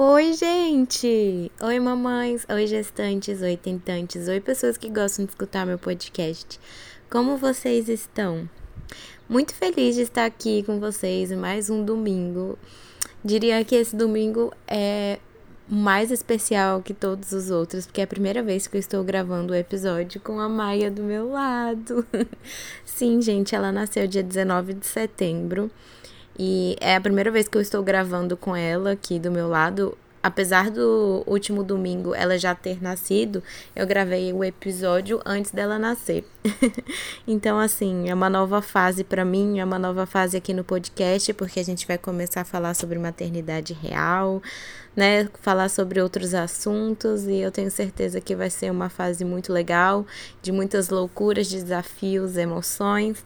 Oi, gente! Oi, mamães! Oi, gestantes! Oi, tentantes! Oi, pessoas que gostam de escutar meu podcast. Como vocês estão? Muito feliz de estar aqui com vocês mais um domingo. Diria que esse domingo é mais especial que todos os outros, porque é a primeira vez que eu estou gravando o episódio com a Maia do meu lado. Sim, gente, ela nasceu dia 19 de setembro e é a primeira vez que eu estou gravando com ela aqui do meu lado apesar do último domingo ela já ter nascido, eu gravei o episódio antes dela nascer. então, assim, é uma nova fase para mim, é uma nova fase aqui no podcast, porque a gente vai começar a falar sobre maternidade real, né? Falar sobre outros assuntos e eu tenho certeza que vai ser uma fase muito legal, de muitas loucuras, desafios, emoções.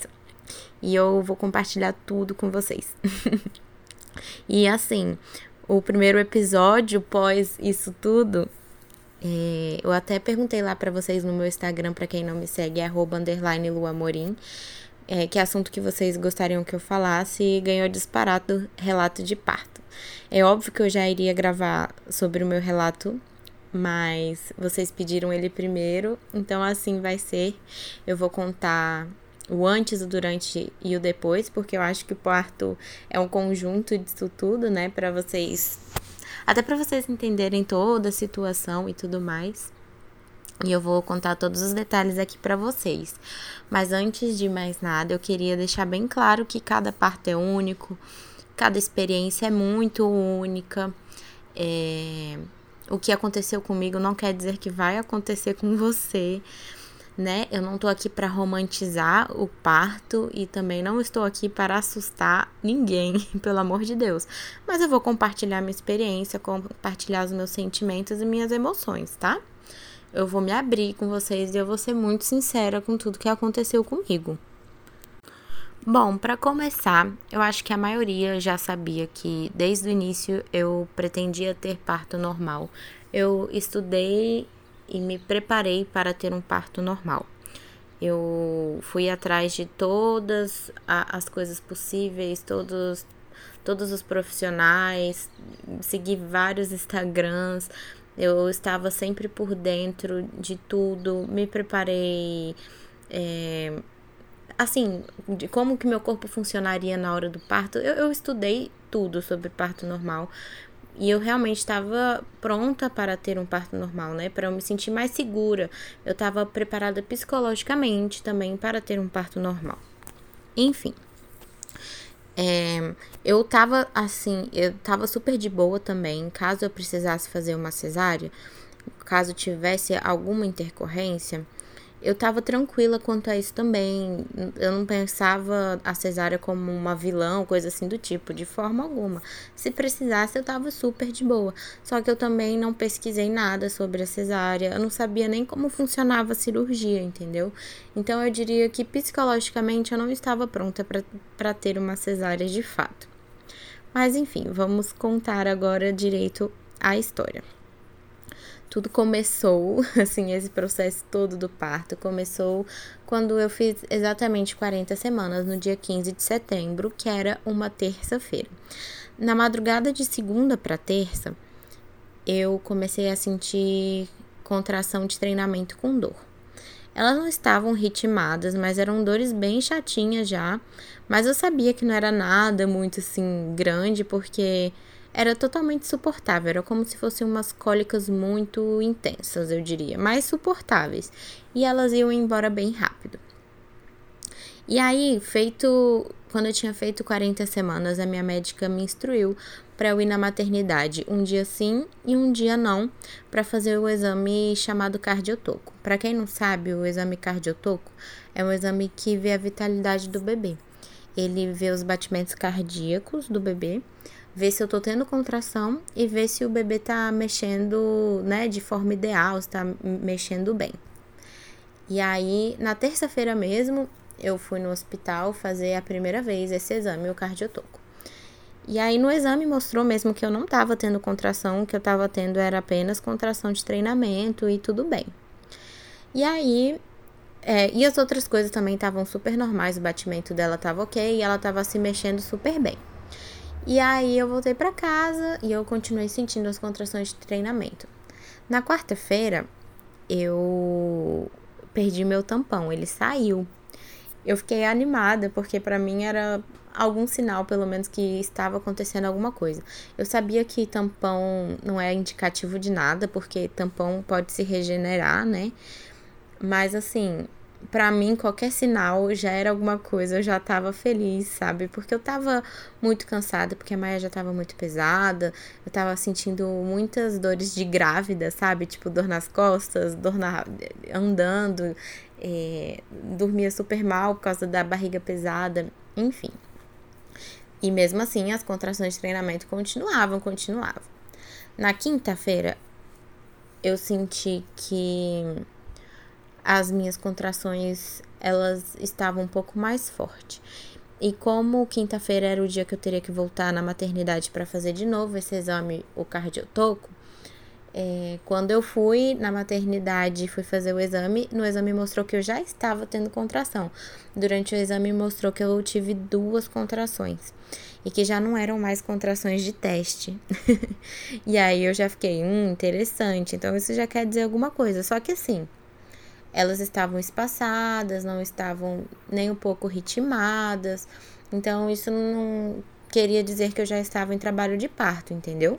E eu vou compartilhar tudo com vocês. e assim, o primeiro episódio pós isso tudo, é, eu até perguntei lá para vocês no meu Instagram, para quem não me segue, é arroba underline luamorim, é, que assunto que vocês gostariam que eu falasse e ganhou disparado relato de parto. É óbvio que eu já iria gravar sobre o meu relato, mas vocês pediram ele primeiro, então assim vai ser. Eu vou contar o antes, o durante e o depois, porque eu acho que o parto é um conjunto disso tudo, né, para vocês até para vocês entenderem toda a situação e tudo mais. E eu vou contar todos os detalhes aqui para vocês. Mas antes de mais nada, eu queria deixar bem claro que cada parto é único, cada experiência é muito única. É... O que aconteceu comigo não quer dizer que vai acontecer com você né? Eu não tô aqui para romantizar o parto e também não estou aqui para assustar ninguém, pelo amor de Deus. Mas eu vou compartilhar minha experiência, compartilhar os meus sentimentos e minhas emoções, tá? Eu vou me abrir com vocês e eu vou ser muito sincera com tudo que aconteceu comigo. Bom, para começar, eu acho que a maioria já sabia que desde o início eu pretendia ter parto normal. Eu estudei e me preparei para ter um parto normal. Eu fui atrás de todas as coisas possíveis, todos, todos os profissionais, segui vários Instagrams, eu estava sempre por dentro de tudo, me preparei. É, assim, de como que meu corpo funcionaria na hora do parto, eu, eu estudei tudo sobre parto normal, e eu realmente estava pronta para ter um parto normal, né? Para eu me sentir mais segura. Eu estava preparada psicologicamente também para ter um parto normal. Enfim. É, eu tava assim, eu tava super de boa também. Caso eu precisasse fazer uma cesárea, caso tivesse alguma intercorrência, eu tava tranquila quanto a isso também. Eu não pensava a cesárea como uma vilã, coisa assim do tipo, de forma alguma. Se precisasse, eu tava super de boa. Só que eu também não pesquisei nada sobre a cesárea. Eu não sabia nem como funcionava a cirurgia, entendeu? Então eu diria que psicologicamente eu não estava pronta para ter uma cesárea de fato. Mas enfim, vamos contar agora direito a história tudo começou, assim, esse processo todo do parto começou quando eu fiz exatamente 40 semanas, no dia 15 de setembro, que era uma terça-feira. Na madrugada de segunda para terça, eu comecei a sentir contração de treinamento com dor. Elas não estavam ritmadas, mas eram dores bem chatinhas já. Mas eu sabia que não era nada muito assim grande, porque era totalmente suportável, era como se fossem umas cólicas muito intensas, eu diria, mas suportáveis, e elas iam embora bem rápido. E aí, feito. Quando eu tinha feito 40 semanas, a minha médica me instruiu para eu ir na maternidade um dia sim e um dia não, para fazer o exame chamado cardiotoco. Para quem não sabe, o exame cardiotoco é um exame que vê a vitalidade do bebê. Ele vê os batimentos cardíacos do bebê, vê se eu tô tendo contração e vê se o bebê tá mexendo, né, de forma ideal, se tá mexendo bem. E aí, na terça-feira mesmo, eu fui no hospital fazer a primeira vez esse exame, o cardiotoco. E aí no exame mostrou mesmo que eu não estava tendo contração, o que eu estava tendo era apenas contração de treinamento e tudo bem. E aí é, e as outras coisas também estavam super normais, o batimento dela estava ok e ela estava se mexendo super bem. E aí eu voltei para casa e eu continuei sentindo as contrações de treinamento. Na quarta-feira, eu perdi meu tampão, ele saiu. Eu fiquei animada porque para mim era algum sinal, pelo menos, que estava acontecendo alguma coisa. Eu sabia que tampão não é indicativo de nada, porque tampão pode se regenerar, né? Mas assim, para mim qualquer sinal já era alguma coisa, eu já tava feliz, sabe? Porque eu tava muito cansada, porque a Maia já tava muito pesada, eu tava sentindo muitas dores de grávida, sabe? Tipo dor nas costas, dor na andando, é, dormia super mal por causa da barriga pesada, enfim. E mesmo assim, as contrações de treinamento continuavam, continuavam. Na quinta-feira, eu senti que as minhas contrações elas estavam um pouco mais fortes. E como quinta-feira era o dia que eu teria que voltar na maternidade para fazer de novo esse exame, o cardiotoco, é, quando eu fui na maternidade fui fazer o exame, no exame mostrou que eu já estava tendo contração. Durante o exame mostrou que eu tive duas contrações e que já não eram mais contrações de teste. e aí eu já fiquei, hum, interessante. Então isso já quer dizer alguma coisa. Só que assim, elas estavam espaçadas, não estavam nem um pouco ritmadas. Então, isso não queria dizer que eu já estava em trabalho de parto, entendeu?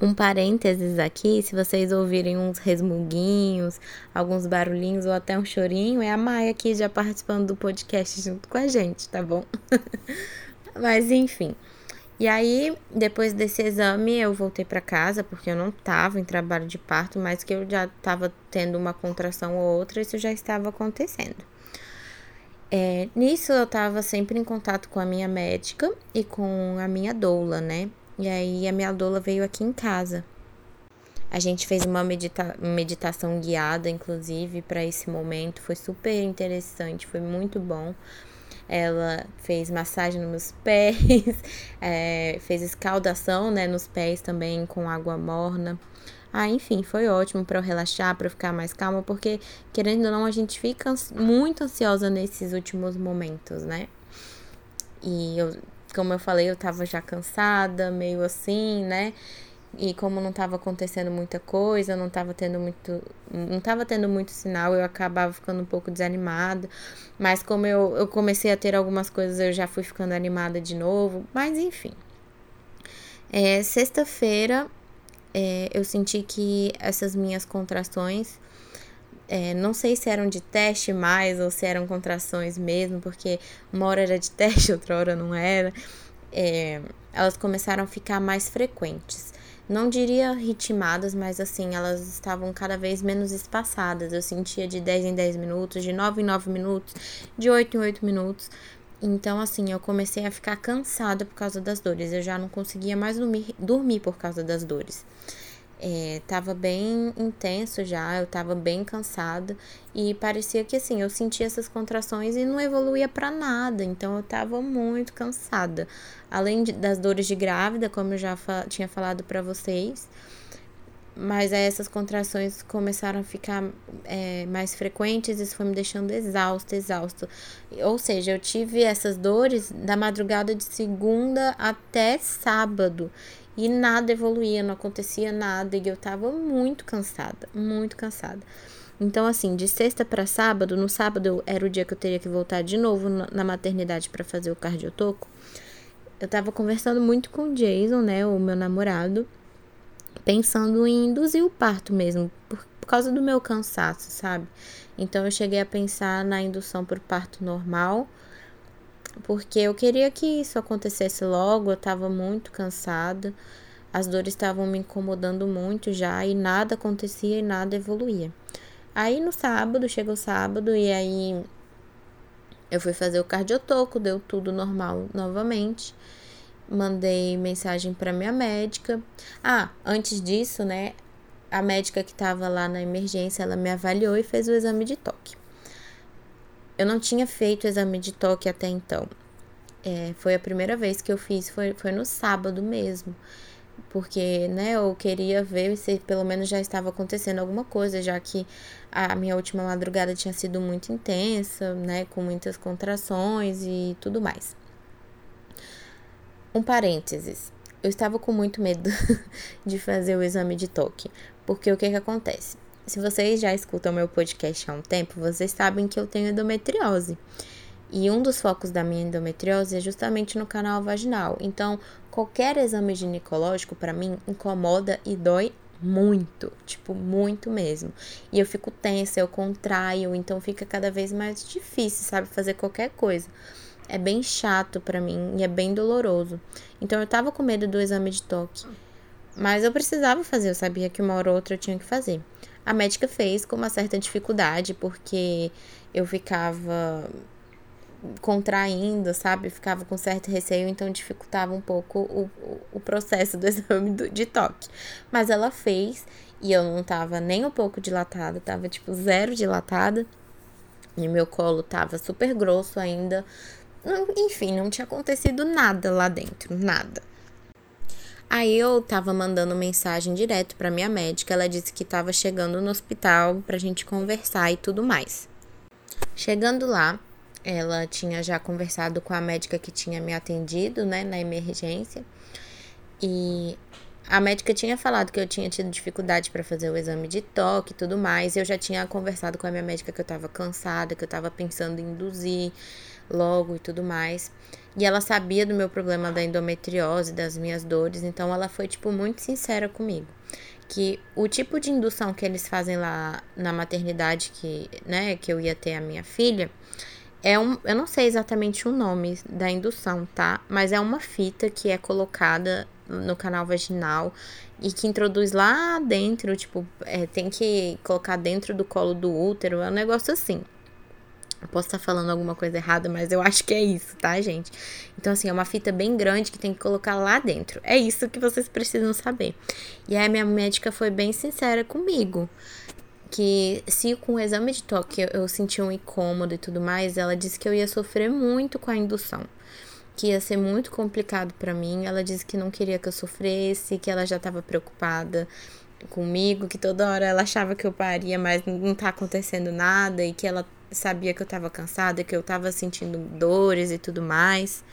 Um parênteses aqui, se vocês ouvirem uns resmunguinhos, alguns barulhinhos ou até um chorinho, é a Maia aqui já participando do podcast junto com a gente, tá bom? Mas enfim. E aí, depois desse exame, eu voltei para casa, porque eu não estava em trabalho de parto, mas que eu já estava tendo uma contração ou outra, isso já estava acontecendo. É, nisso, eu estava sempre em contato com a minha médica e com a minha doula, né? E aí, a minha doula veio aqui em casa. A gente fez uma medita meditação guiada, inclusive, para esse momento. Foi super interessante, foi muito bom. Ela fez massagem nos meus pés, é, fez escaldação né, nos pés também com água morna. Ah, enfim, foi ótimo para eu relaxar, para eu ficar mais calma, porque querendo ou não, a gente fica muito ansiosa nesses últimos momentos, né? E eu, como eu falei, eu tava já cansada, meio assim, né? E como não estava acontecendo muita coisa, não estava tendo muito, não tava tendo muito sinal, eu acabava ficando um pouco desanimada. Mas como eu, eu comecei a ter algumas coisas, eu já fui ficando animada de novo. Mas enfim. É, Sexta-feira é, eu senti que essas minhas contrações, é, não sei se eram de teste mais ou se eram contrações mesmo, porque uma hora era de teste, outra hora não era. É, elas começaram a ficar mais frequentes não diria ritmadas, mas assim, elas estavam cada vez menos espaçadas. Eu sentia de 10 em 10 minutos, de 9 em 9 minutos, de 8 em 8 minutos. Então, assim, eu comecei a ficar cansada por causa das dores. Eu já não conseguia mais dormir, dormir por causa das dores. É, tava bem intenso já, eu tava bem cansada e parecia que assim, eu sentia essas contrações e não evoluía para nada, então eu tava muito cansada. Além de, das dores de grávida, como eu já fa tinha falado para vocês, mas aí essas contrações começaram a ficar é, mais frequentes, isso foi me deixando exausta, exausta. Ou seja, eu tive essas dores da madrugada de segunda até sábado e nada evoluía, não acontecia nada e eu tava muito cansada, muito cansada. Então, assim, de sexta para sábado, no sábado era o dia que eu teria que voltar de novo na maternidade para fazer o cardiotoco. Eu tava conversando muito com o Jason, né, o meu namorado, pensando em induzir o parto mesmo, por, por causa do meu cansaço, sabe? Então eu cheguei a pensar na indução por parto normal, porque eu queria que isso acontecesse logo, eu tava muito cansada, as dores estavam me incomodando muito já e nada acontecia e nada evoluía. Aí no sábado, chegou sábado e aí eu fui fazer o cardiotoco, deu tudo normal novamente. Mandei mensagem para minha médica. Ah, antes disso, né, a médica que estava lá na emergência, ela me avaliou e fez o exame de toque. Eu não tinha feito exame de toque até então. É, foi a primeira vez que eu fiz, foi, foi no sábado mesmo. Porque, né, eu queria ver se pelo menos já estava acontecendo alguma coisa, já que a minha última madrugada tinha sido muito intensa, né, com muitas contrações e tudo mais. Um parênteses. Eu estava com muito medo de fazer o exame de toque, porque o que que acontece? Se vocês já escutam meu podcast há um tempo, vocês sabem que eu tenho endometriose. E um dos focos da minha endometriose é justamente no canal vaginal. Então, qualquer exame ginecológico para mim incomoda e dói muito, tipo, muito mesmo. E eu fico tensa, eu contraio, então fica cada vez mais difícil, sabe, fazer qualquer coisa. É bem chato para mim e é bem doloroso. Então eu tava com medo do exame de toque. Mas eu precisava fazer, eu sabia que uma hora ou outra eu tinha que fazer. A médica fez com uma certa dificuldade, porque eu ficava contraindo, sabe? Ficava com certo receio, então dificultava um pouco o, o processo do exame do, de toque. Mas ela fez e eu não tava nem um pouco dilatada, tava tipo zero dilatada. E meu colo tava super grosso ainda. Enfim, não tinha acontecido nada lá dentro, nada. Aí eu tava mandando mensagem direto para minha médica, ela disse que tava chegando no hospital pra gente conversar e tudo mais. Chegando lá, ela tinha já conversado com a médica que tinha me atendido, né, na emergência. E a médica tinha falado que eu tinha tido dificuldade para fazer o exame de toque e tudo mais. Eu já tinha conversado com a minha médica que eu tava cansada, que eu tava pensando em induzir logo e tudo mais. E ela sabia do meu problema da endometriose, das minhas dores, então ela foi, tipo, muito sincera comigo. Que o tipo de indução que eles fazem lá na maternidade que, né, que eu ia ter a minha filha, é um, eu não sei exatamente o nome da indução, tá? Mas é uma fita que é colocada no canal vaginal e que introduz lá dentro, tipo, é, tem que colocar dentro do colo do útero, é um negócio assim. Eu posso estar falando alguma coisa errada, mas eu acho que é isso, tá, gente? Então, assim, é uma fita bem grande que tem que colocar lá dentro. É isso que vocês precisam saber. E aí, minha médica foi bem sincera comigo. Que se com o exame de toque eu senti um incômodo e tudo mais, ela disse que eu ia sofrer muito com a indução. Que ia ser muito complicado para mim. Ela disse que não queria que eu sofresse, que ela já estava preocupada comigo, que toda hora ela achava que eu paria, mas não tá acontecendo nada e que ela sabia que eu tava cansada, que eu tava sentindo dores e tudo mais.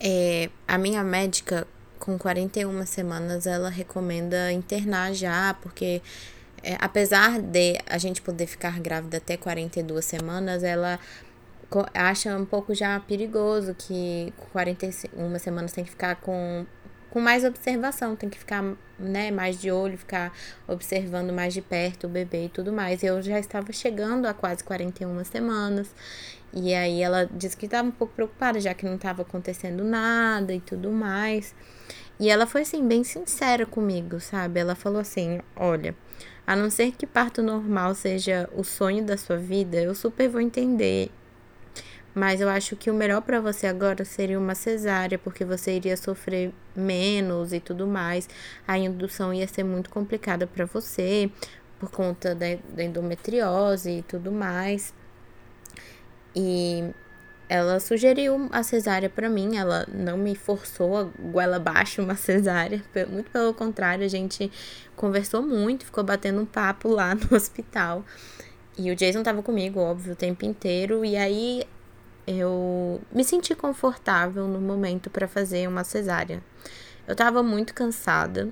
É, a minha médica, com 41 semanas, ela recomenda internar já, porque é, apesar de a gente poder ficar grávida até 42 semanas, ela acha um pouco já perigoso que com 41 semanas tem que ficar com com mais observação, tem que ficar, né, mais de olho, ficar observando mais de perto o bebê e tudo mais. Eu já estava chegando a quase 41 semanas. E aí ela disse que estava um pouco preocupada, já que não estava acontecendo nada e tudo mais. E ela foi assim bem sincera comigo, sabe? Ela falou assim: "Olha, a não ser que parto normal seja o sonho da sua vida, eu super vou entender mas eu acho que o melhor para você agora seria uma cesárea, porque você iria sofrer menos e tudo mais. A indução ia ser muito complicada para você, por conta da, da endometriose e tudo mais. E ela sugeriu a cesárea para mim, ela não me forçou a goela abaixo uma cesárea, muito pelo contrário, a gente conversou muito, ficou batendo um papo lá no hospital. E o Jason tava comigo, óbvio, o tempo inteiro, e aí eu me senti confortável no momento para fazer uma cesárea. Eu tava muito cansada,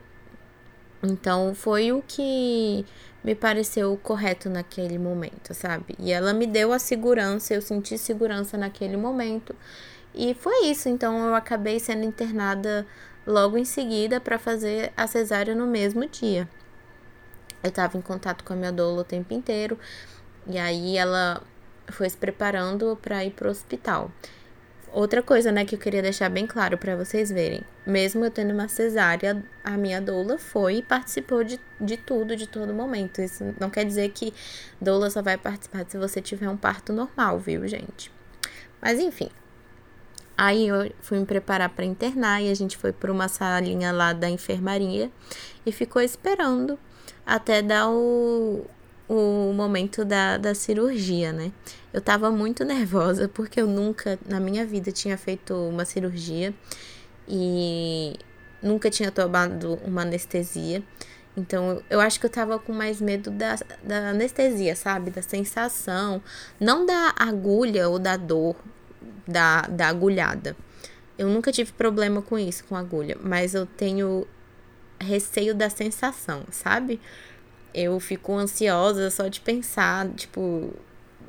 então foi o que me pareceu correto naquele momento, sabe? E ela me deu a segurança, eu senti segurança naquele momento. E foi isso, então eu acabei sendo internada logo em seguida para fazer a cesárea no mesmo dia. Eu tava em contato com a minha doula o tempo inteiro. E aí ela foi se preparando para ir pro hospital. Outra coisa, né, que eu queria deixar bem claro para vocês verem. Mesmo eu tendo uma cesárea, a minha doula foi e participou de, de tudo, de todo momento. Isso não quer dizer que doula só vai participar se você tiver um parto normal, viu, gente? Mas enfim. Aí eu fui me preparar para internar e a gente foi para uma salinha lá da enfermaria e ficou esperando até dar o, o momento da, da cirurgia, né? Eu tava muito nervosa porque eu nunca na minha vida tinha feito uma cirurgia e nunca tinha tomado uma anestesia. Então, eu acho que eu tava com mais medo da, da anestesia, sabe? Da sensação. Não da agulha ou da dor, da, da agulhada. Eu nunca tive problema com isso, com agulha. Mas eu tenho receio da sensação, sabe? Eu fico ansiosa só de pensar, tipo,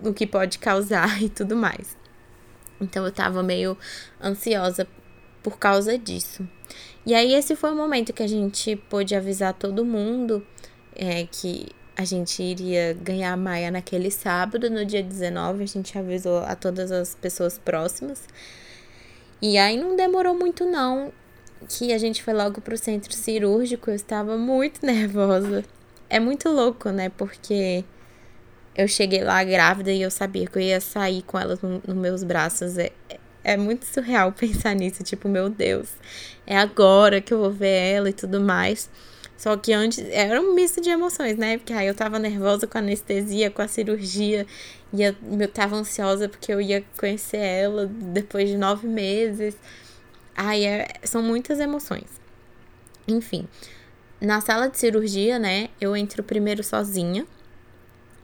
no que pode causar e tudo mais. Então eu tava meio ansiosa por causa disso. E aí esse foi o momento que a gente pôde avisar todo mundo é, que a gente iria ganhar a Maia naquele sábado, no dia 19, a gente avisou a todas as pessoas próximas. E aí não demorou muito não, que a gente foi logo pro centro cirúrgico, eu estava muito nervosa é muito louco, né? Porque eu cheguei lá grávida e eu sabia que eu ia sair com ela nos no meus braços. É, é muito surreal pensar nisso. Tipo, meu Deus, é agora que eu vou ver ela e tudo mais. Só que antes era um misto de emoções, né? Porque aí eu tava nervosa com a anestesia, com a cirurgia. E eu, tava ansiosa porque eu ia conhecer ela depois de nove meses. Ai, é, são muitas emoções. Enfim, na sala de cirurgia, né, eu entro primeiro sozinha.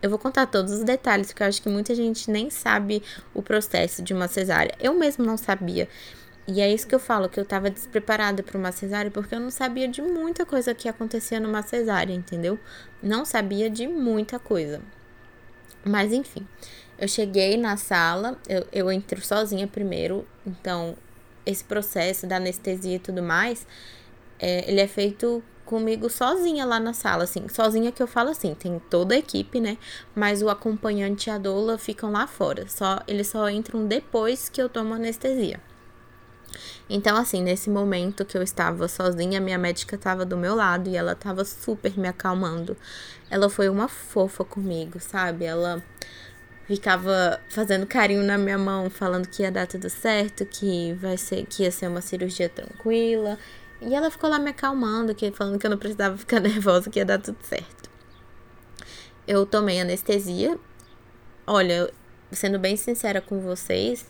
Eu vou contar todos os detalhes, porque eu acho que muita gente nem sabe o processo de uma cesárea. Eu mesmo não sabia. E é isso que eu falo, que eu tava despreparada para uma cesárea, porque eu não sabia de muita coisa que acontecia numa cesárea, entendeu? Não sabia de muita coisa. Mas enfim, eu cheguei na sala, eu, eu entro sozinha primeiro, então esse processo da anestesia e tudo mais, é, ele é feito comigo sozinha lá na sala, assim. Sozinha que eu falo assim, tem toda a equipe, né? Mas o acompanhante e a doula ficam lá fora. Só, eles só entram depois que eu tomo anestesia. Então, assim, nesse momento que eu estava sozinha, minha médica estava do meu lado e ela estava super me acalmando. Ela foi uma fofa comigo, sabe? Ela ficava fazendo carinho na minha mão, falando que ia dar tudo certo, que vai ser que ia ser uma cirurgia tranquila e ela ficou lá me acalmando, que, falando que eu não precisava ficar nervosa, que ia dar tudo certo. Eu tomei anestesia. Olha, sendo bem sincera com vocês,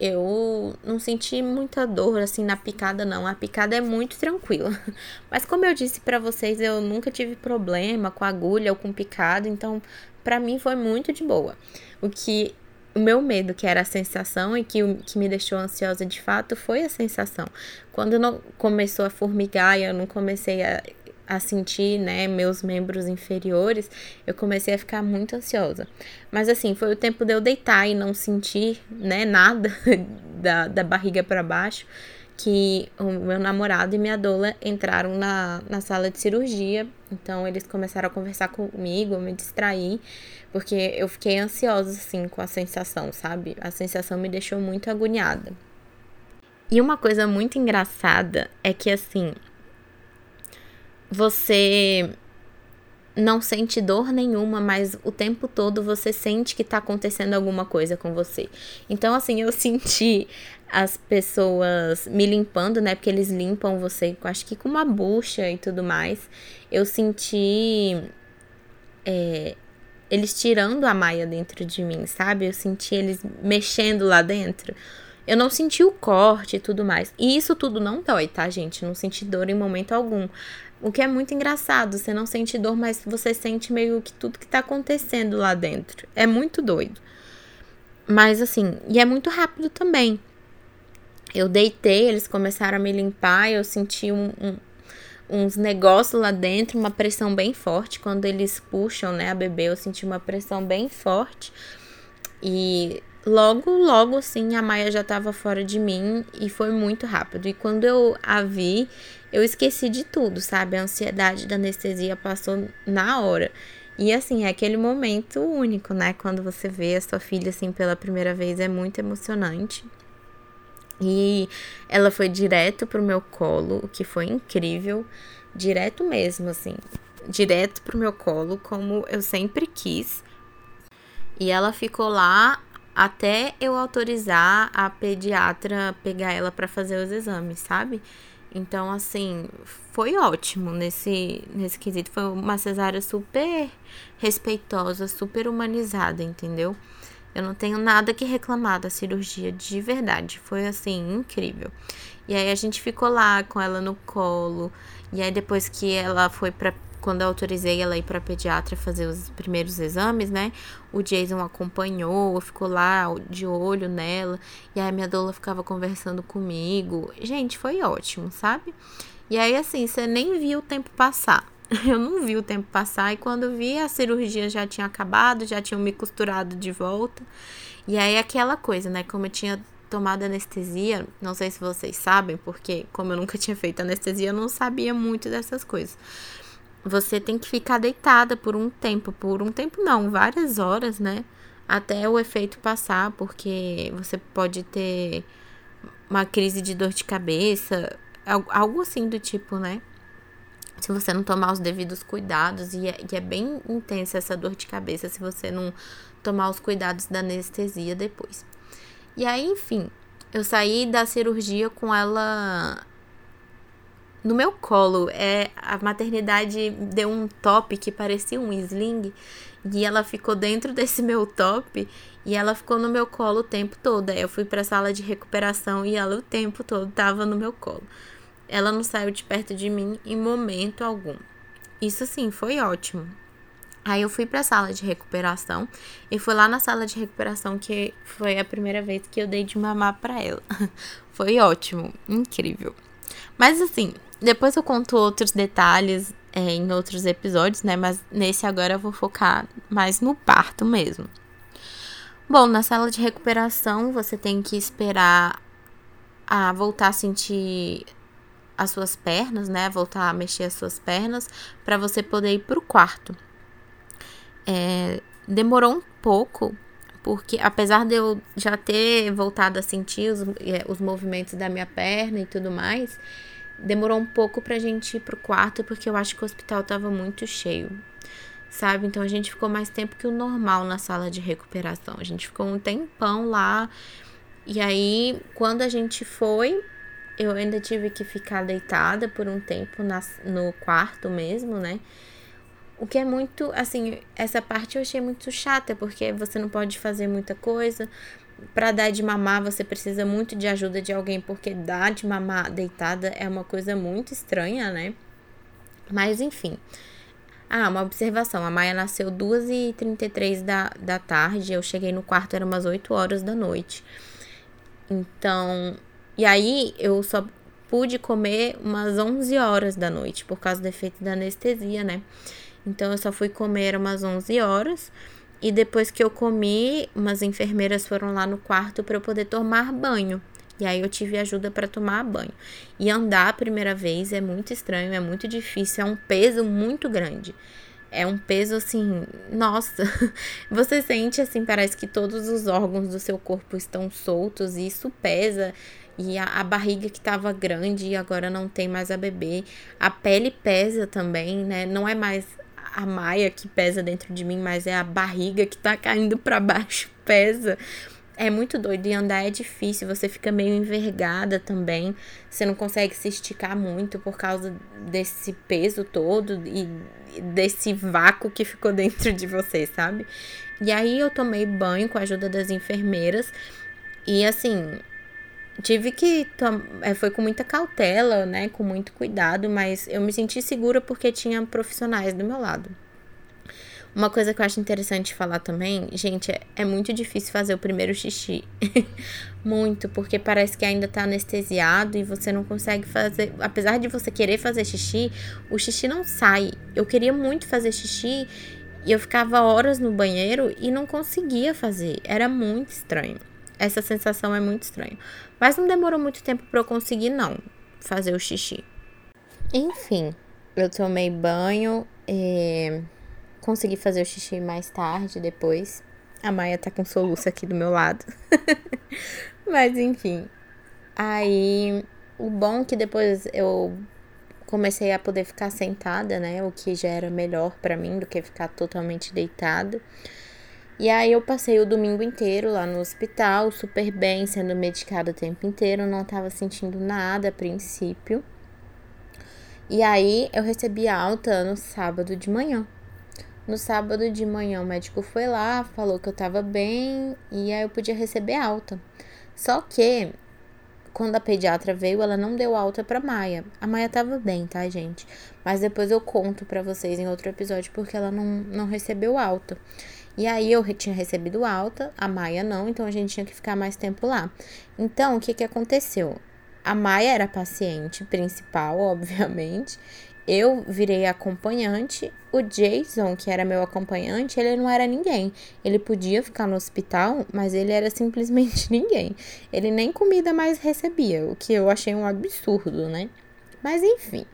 eu não senti muita dor assim na picada não. A picada é muito tranquila. Mas como eu disse para vocês, eu nunca tive problema com agulha ou com picada, então para mim foi muito de boa. O que o meu medo, que era a sensação e que, que me deixou ansiosa de fato, foi a sensação. Quando não começou a formigar e eu não comecei a, a sentir, né, meus membros inferiores, eu comecei a ficar muito ansiosa. Mas assim, foi o tempo de eu deitar e não sentir, né, nada da, da barriga para baixo, que o meu namorado e minha doula entraram na, na sala de cirurgia. Então eles começaram a conversar comigo, me distrair. Porque eu fiquei ansiosa, assim, com a sensação, sabe? A sensação me deixou muito agoniada. E uma coisa muito engraçada é que, assim, você não sente dor nenhuma, mas o tempo todo você sente que tá acontecendo alguma coisa com você. Então, assim, eu senti as pessoas me limpando, né? Porque eles limpam você, acho que com uma bucha e tudo mais. Eu senti. É, eles tirando a Maia dentro de mim, sabe? Eu senti eles mexendo lá dentro. Eu não senti o corte e tudo mais. E isso tudo não dói, tá, gente? Não senti dor em momento algum. O que é muito engraçado, você não sente dor, mas você sente meio que tudo que tá acontecendo lá dentro. É muito doido. Mas assim, e é muito rápido também. Eu deitei, eles começaram a me limpar, eu senti um, um uns negócios lá dentro, uma pressão bem forte. Quando eles puxam, né, a bebê, eu senti uma pressão bem forte. E logo, logo, assim, a Maia já estava fora de mim e foi muito rápido. E quando eu a vi, eu esqueci de tudo, sabe? A ansiedade da anestesia passou na hora. E assim, é aquele momento único, né? Quando você vê a sua filha assim pela primeira vez, é muito emocionante. E ela foi direto pro meu colo, o que foi incrível, direto mesmo, assim, direto pro meu colo, como eu sempre quis. E ela ficou lá até eu autorizar a pediatra pegar ela para fazer os exames, sabe? Então, assim, foi ótimo nesse, nesse quesito. Foi uma cesárea super respeitosa, super humanizada, entendeu? Eu não tenho nada que reclamar da cirurgia, de verdade. Foi assim, incrível. E aí a gente ficou lá com ela no colo. E aí depois que ela foi para quando eu autorizei ela ir para pediatra fazer os primeiros exames, né? O Jason acompanhou, ficou lá de olho nela, e aí a minha doula ficava conversando comigo. Gente, foi ótimo, sabe? E aí assim, você nem viu o tempo passar. Eu não vi o tempo passar e quando vi a cirurgia já tinha acabado, já tinham me costurado de volta. E aí aquela coisa, né? Como eu tinha tomado anestesia, não sei se vocês sabem, porque como eu nunca tinha feito anestesia, eu não sabia muito dessas coisas. Você tem que ficar deitada por um tempo, por um tempo não, várias horas, né? Até o efeito passar, porque você pode ter uma crise de dor de cabeça, algo assim do tipo, né? se você não tomar os devidos cuidados, e é, e é, bem intensa essa dor de cabeça se você não tomar os cuidados da anestesia depois. E aí, enfim, eu saí da cirurgia com ela no meu colo. É, a maternidade deu um top que parecia um sling, e ela ficou dentro desse meu top e ela ficou no meu colo o tempo todo. Eu fui para a sala de recuperação e ela o tempo todo tava no meu colo. Ela não saiu de perto de mim em momento algum. Isso sim, foi ótimo. Aí eu fui para a sala de recuperação e foi lá na sala de recuperação que foi a primeira vez que eu dei de mamar para ela. foi ótimo, incrível. Mas assim, depois eu conto outros detalhes é, em outros episódios, né? Mas nesse agora eu vou focar mais no parto mesmo. Bom, na sala de recuperação você tem que esperar a voltar a sentir as suas pernas, né? Voltar a mexer as suas pernas para você poder ir pro quarto. É, demorou um pouco, porque apesar de eu já ter voltado a sentir os, é, os movimentos da minha perna e tudo mais, demorou um pouco pra gente ir pro quarto, porque eu acho que o hospital tava muito cheio. Sabe? Então a gente ficou mais tempo que o normal na sala de recuperação. A gente ficou um tempão lá. E aí, quando a gente foi, eu ainda tive que ficar deitada por um tempo na, no quarto mesmo, né? O que é muito, assim, essa parte eu achei muito chata, porque você não pode fazer muita coisa. Para dar de mamar, você precisa muito de ajuda de alguém, porque dar de mamar deitada é uma coisa muito estranha, né? Mas enfim. Ah, uma observação. A Maia nasceu 2h33 da, da tarde. Eu cheguei no quarto, era umas 8 horas da noite. Então, e aí eu só pude comer umas 11 horas da noite por causa do efeito da anestesia, né? Então eu só fui comer umas 11 horas. E depois que eu comi, umas enfermeiras foram lá no quarto para eu poder tomar banho. E aí eu tive ajuda para tomar banho. E andar a primeira vez é muito estranho, é muito difícil, é um peso muito grande. É um peso assim, nossa. Você sente assim, parece que todos os órgãos do seu corpo estão soltos e isso pesa e a, a barriga que estava grande e agora não tem mais a bebê. A pele pesa também, né? Não é mais a maia que pesa dentro de mim, mas é a barriga que tá caindo para baixo, pesa. É muito doido e andar é difícil, você fica meio envergada também. Você não consegue se esticar muito por causa desse peso todo e desse vácuo que ficou dentro de você, sabe? E aí eu tomei banho com a ajuda das enfermeiras e assim, tive que é, foi com muita cautela, né, com muito cuidado, mas eu me senti segura porque tinha profissionais do meu lado. Uma coisa que eu acho interessante falar também, gente, é, é muito difícil fazer o primeiro xixi. muito, porque parece que ainda tá anestesiado e você não consegue fazer. Apesar de você querer fazer xixi, o xixi não sai. Eu queria muito fazer xixi e eu ficava horas no banheiro e não conseguia fazer. Era muito estranho. Essa sensação é muito estranha. Mas não demorou muito tempo para eu conseguir, não, fazer o xixi. Enfim, eu tomei banho, e consegui fazer o xixi mais tarde, depois. A Maia tá com soluço aqui do meu lado. Mas enfim. Aí, o bom é que depois eu comecei a poder ficar sentada, né? O que já era melhor para mim do que ficar totalmente deitada. E aí eu passei o domingo inteiro lá no hospital, super bem, sendo medicada o tempo inteiro, não tava sentindo nada a princípio. E aí eu recebi alta no sábado de manhã. No sábado de manhã o médico foi lá, falou que eu tava bem e aí eu podia receber alta. Só que quando a pediatra veio, ela não deu alta para Maia. A Maia tava bem, tá, gente? Mas depois eu conto para vocês em outro episódio porque ela não, não recebeu alta. E aí eu tinha recebido alta, a Maia não, então a gente tinha que ficar mais tempo lá. Então, o que que aconteceu? A Maia era paciente principal, obviamente. Eu virei acompanhante. O Jason, que era meu acompanhante, ele não era ninguém. Ele podia ficar no hospital, mas ele era simplesmente ninguém. Ele nem comida mais recebia, o que eu achei um absurdo, né? Mas enfim.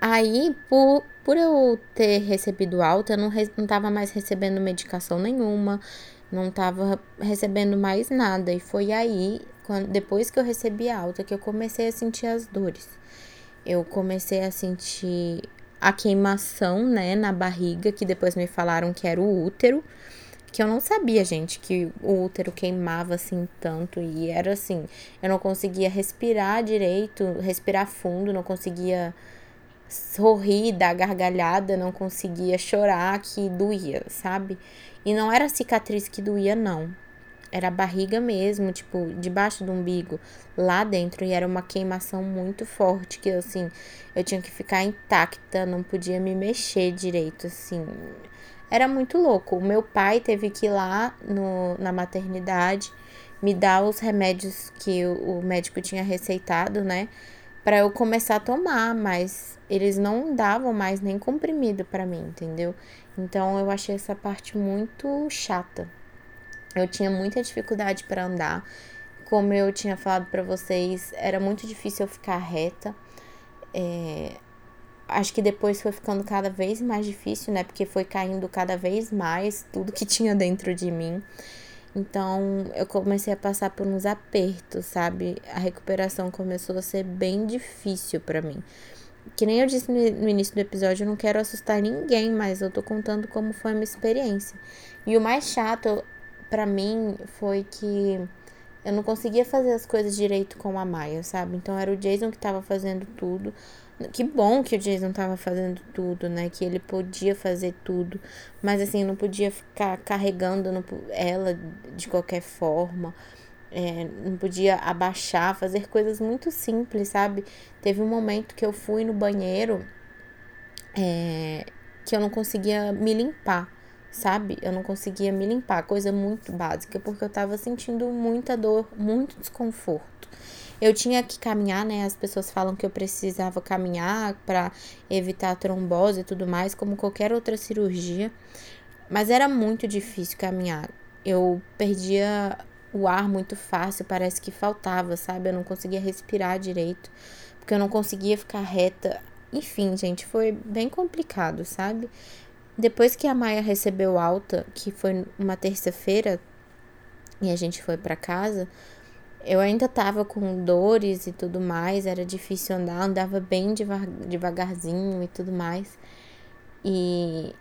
Aí, por, por eu ter recebido alta, eu não, não tava mais recebendo medicação nenhuma, não tava recebendo mais nada. E foi aí quando, depois que eu recebi alta, que eu comecei a sentir as dores. Eu comecei a sentir a queimação, né, na barriga, que depois me falaram que era o útero, que eu não sabia, gente, que o útero queimava assim tanto e era assim, eu não conseguia respirar direito, respirar fundo, não conseguia sorrir, dar gargalhada, não conseguia chorar, que doía, sabe? E não era cicatriz que doía, não era a barriga mesmo, tipo, debaixo do umbigo, lá dentro, e era uma queimação muito forte, que assim, eu tinha que ficar intacta, não podia me mexer direito, assim. Era muito louco. O meu pai teve que ir lá no, na maternidade me dar os remédios que o, o médico tinha receitado, né? Para eu começar a tomar, mas eles não davam mais nem comprimido para mim, entendeu? Então eu achei essa parte muito chata. Eu tinha muita dificuldade para andar. Como eu tinha falado para vocês, era muito difícil eu ficar reta. É, acho que depois foi ficando cada vez mais difícil, né? Porque foi caindo cada vez mais tudo que tinha dentro de mim. Então eu comecei a passar por uns apertos, sabe? A recuperação começou a ser bem difícil para mim. Que nem eu disse no início do episódio, eu não quero assustar ninguém, mas eu tô contando como foi a minha experiência. E o mais chato para mim foi que eu não conseguia fazer as coisas direito com a Maia, sabe? Então era o Jason que tava fazendo tudo. Que bom que o Jason tava fazendo tudo, né? Que ele podia fazer tudo. Mas assim, não podia ficar carregando ela de qualquer forma. É, não podia abaixar, fazer coisas muito simples, sabe? Teve um momento que eu fui no banheiro é, que eu não conseguia me limpar sabe? Eu não conseguia me limpar, coisa muito básica, porque eu tava sentindo muita dor, muito desconforto. Eu tinha que caminhar, né? As pessoas falam que eu precisava caminhar para evitar trombose e tudo mais, como qualquer outra cirurgia. Mas era muito difícil caminhar. Eu perdia o ar muito fácil, parece que faltava, sabe? Eu não conseguia respirar direito, porque eu não conseguia ficar reta. Enfim, gente, foi bem complicado, sabe? Depois que a Maia recebeu alta, que foi uma terça-feira, e a gente foi para casa, eu ainda tava com dores e tudo mais, era difícil andar, andava bem devagarzinho e tudo mais. E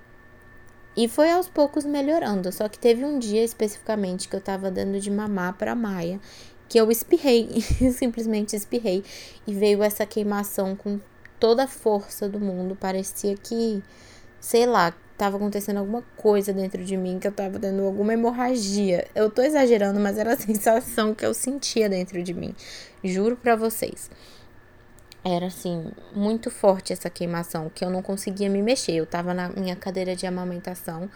e foi aos poucos melhorando, só que teve um dia especificamente que eu tava dando de mamar para Maia, que eu espirrei, simplesmente espirrei. E veio essa queimação com toda a força do mundo, parecia que sei lá, tava acontecendo alguma coisa dentro de mim, que eu tava dando alguma hemorragia. Eu tô exagerando, mas era a sensação que eu sentia dentro de mim. Juro pra vocês. Era assim, muito forte essa queimação, que eu não conseguia me mexer. Eu tava na minha cadeira de amamentação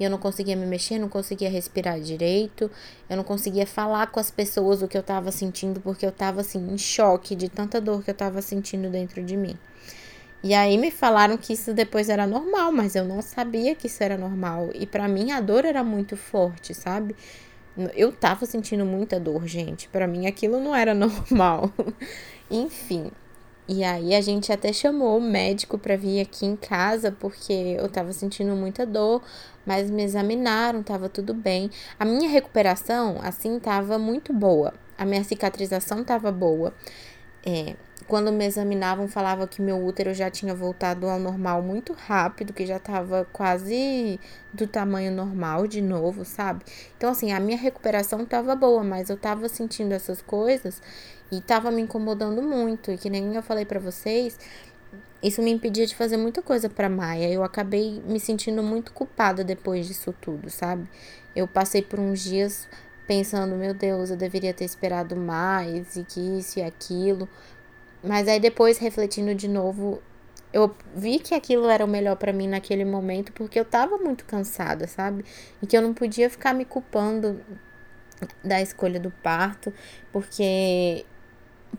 e eu não conseguia me mexer, não conseguia respirar direito, eu não conseguia falar com as pessoas o que eu tava sentindo, porque eu tava assim, em choque de tanta dor que eu tava sentindo dentro de mim. E aí me falaram que isso depois era normal, mas eu não sabia que isso era normal. E para mim a dor era muito forte, sabe? Eu tava sentindo muita dor, gente. Para mim aquilo não era normal. Enfim. E aí a gente até chamou o médico para vir aqui em casa porque eu tava sentindo muita dor, mas me examinaram, tava tudo bem. A minha recuperação assim tava muito boa. A minha cicatrização tava boa. É, quando me examinavam, falavam que meu útero já tinha voltado ao normal muito rápido, que já estava quase do tamanho normal de novo, sabe? Então, assim, a minha recuperação estava boa, mas eu estava sentindo essas coisas e estava me incomodando muito. E que nem eu falei para vocês, isso me impedia de fazer muita coisa para Maia. Eu acabei me sentindo muito culpada depois disso tudo, sabe? Eu passei por uns dias pensando, meu Deus, eu deveria ter esperado mais e que isso e aquilo. Mas aí depois, refletindo de novo, eu vi que aquilo era o melhor para mim naquele momento, porque eu tava muito cansada, sabe? E que eu não podia ficar me culpando da escolha do parto, porque,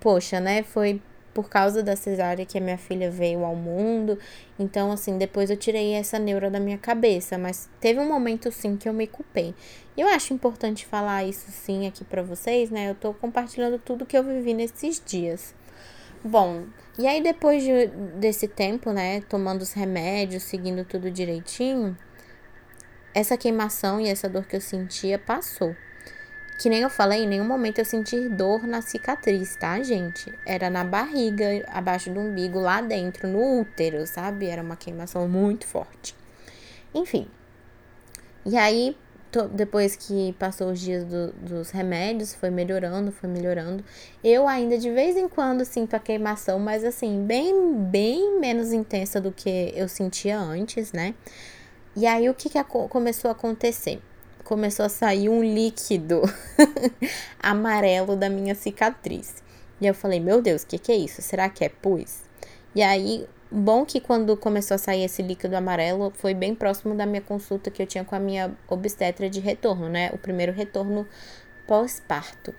poxa, né? Foi por causa da cesárea que a minha filha veio ao mundo. Então, assim, depois eu tirei essa neura da minha cabeça, mas teve um momento sim que eu me culpei. E eu acho importante falar isso sim aqui para vocês, né? Eu tô compartilhando tudo que eu vivi nesses dias. Bom, e aí depois de, desse tempo, né, tomando os remédios, seguindo tudo direitinho, essa queimação e essa dor que eu sentia passou. Que nem eu falei, em nenhum momento eu senti dor na cicatriz, tá, gente? Era na barriga, abaixo do umbigo, lá dentro, no útero, sabe? Era uma queimação muito forte. Enfim. E aí, depois que passou os dias do, dos remédios, foi melhorando, foi melhorando. Eu ainda de vez em quando sinto a queimação, mas assim, bem, bem menos intensa do que eu sentia antes, né? E aí o que, que começou a acontecer? Começou a sair um líquido amarelo da minha cicatriz. E eu falei, meu Deus, o que, que é isso? Será que é pus? E aí Bom que quando começou a sair esse líquido amarelo, foi bem próximo da minha consulta que eu tinha com a minha obstetra de retorno, né? O primeiro retorno pós-parto.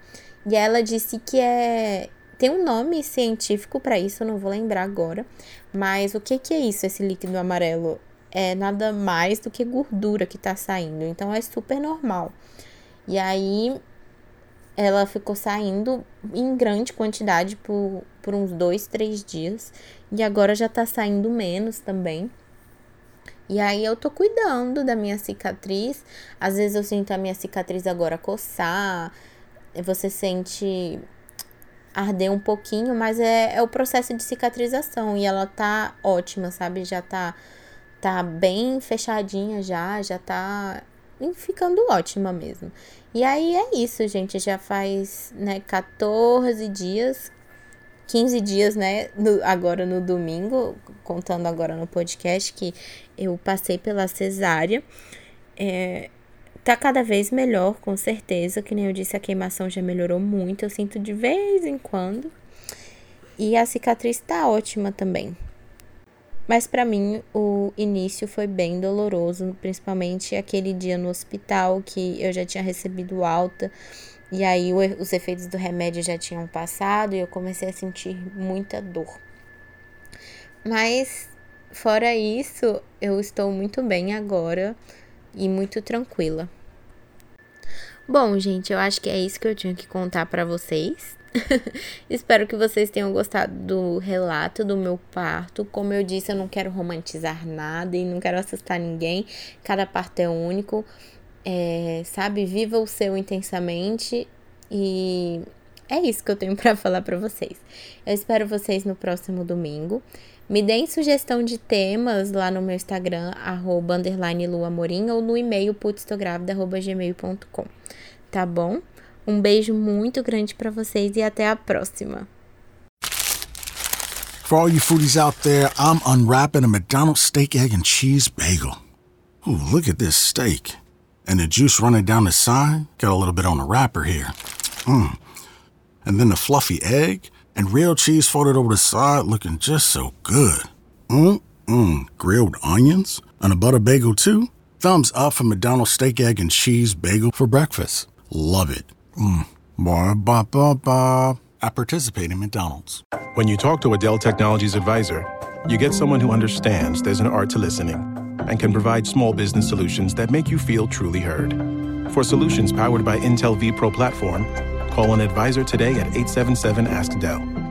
E ela disse que é tem um nome científico para isso, eu não vou lembrar agora, mas o que que é isso, esse líquido amarelo? É nada mais do que gordura que tá saindo, então é super normal. E aí ela ficou saindo em grande quantidade por, por uns dois, três dias. E agora já tá saindo menos também. E aí eu tô cuidando da minha cicatriz. Às vezes eu sinto a minha cicatriz agora coçar. Você sente arder um pouquinho, mas é, é o processo de cicatrização. E ela tá ótima, sabe? Já tá, tá bem fechadinha já, já tá ficando ótima mesmo. E aí é isso, gente. Já faz, né, 14 dias, 15 dias, né, no, agora no domingo, contando agora no podcast, que eu passei pela cesárea. É, tá cada vez melhor, com certeza. Que nem eu disse, a queimação já melhorou muito. Eu sinto de vez em quando. E a cicatriz tá ótima também. Mas para mim o início foi bem doloroso, principalmente aquele dia no hospital que eu já tinha recebido alta e aí os efeitos do remédio já tinham passado e eu comecei a sentir muita dor. Mas fora isso, eu estou muito bem agora e muito tranquila. Bom, gente, eu acho que é isso que eu tinha que contar para vocês. Espero que vocês tenham gostado do relato do meu parto. Como eu disse, eu não quero romantizar nada e não quero assustar ninguém. Cada parto é único. É, sabe, viva o seu intensamente e é isso que eu tenho para falar para vocês. Eu espero vocês no próximo domingo. Me deem sugestão de temas lá no meu Instagram, arroba, luamorim, ou no e-mail putstográvida.gmail.com. Tá bom? Um beijo muito grande para vocês e até a próxima. For all you foodies out there, I'm unwrapping a McDonald's steak, egg, and cheese bagel. Ooh, look at this steak. And the juice running down the side. Got a little bit on the wrapper here. Mmm. And then the fluffy egg and real cheese folded over the side looking just so good. Mmm, mmm. Grilled onions and a butter bagel too. Thumbs up for McDonald's steak, egg, and cheese bagel for breakfast. Love it. Mm. Ba ba ba ba. I participate in McDonald's. When you talk to a Dell Technologies advisor, you get someone who understands there's an art to listening and can provide small business solutions that make you feel truly heard. For solutions powered by Intel vPro platform, call an advisor today at 877 Ask Dell.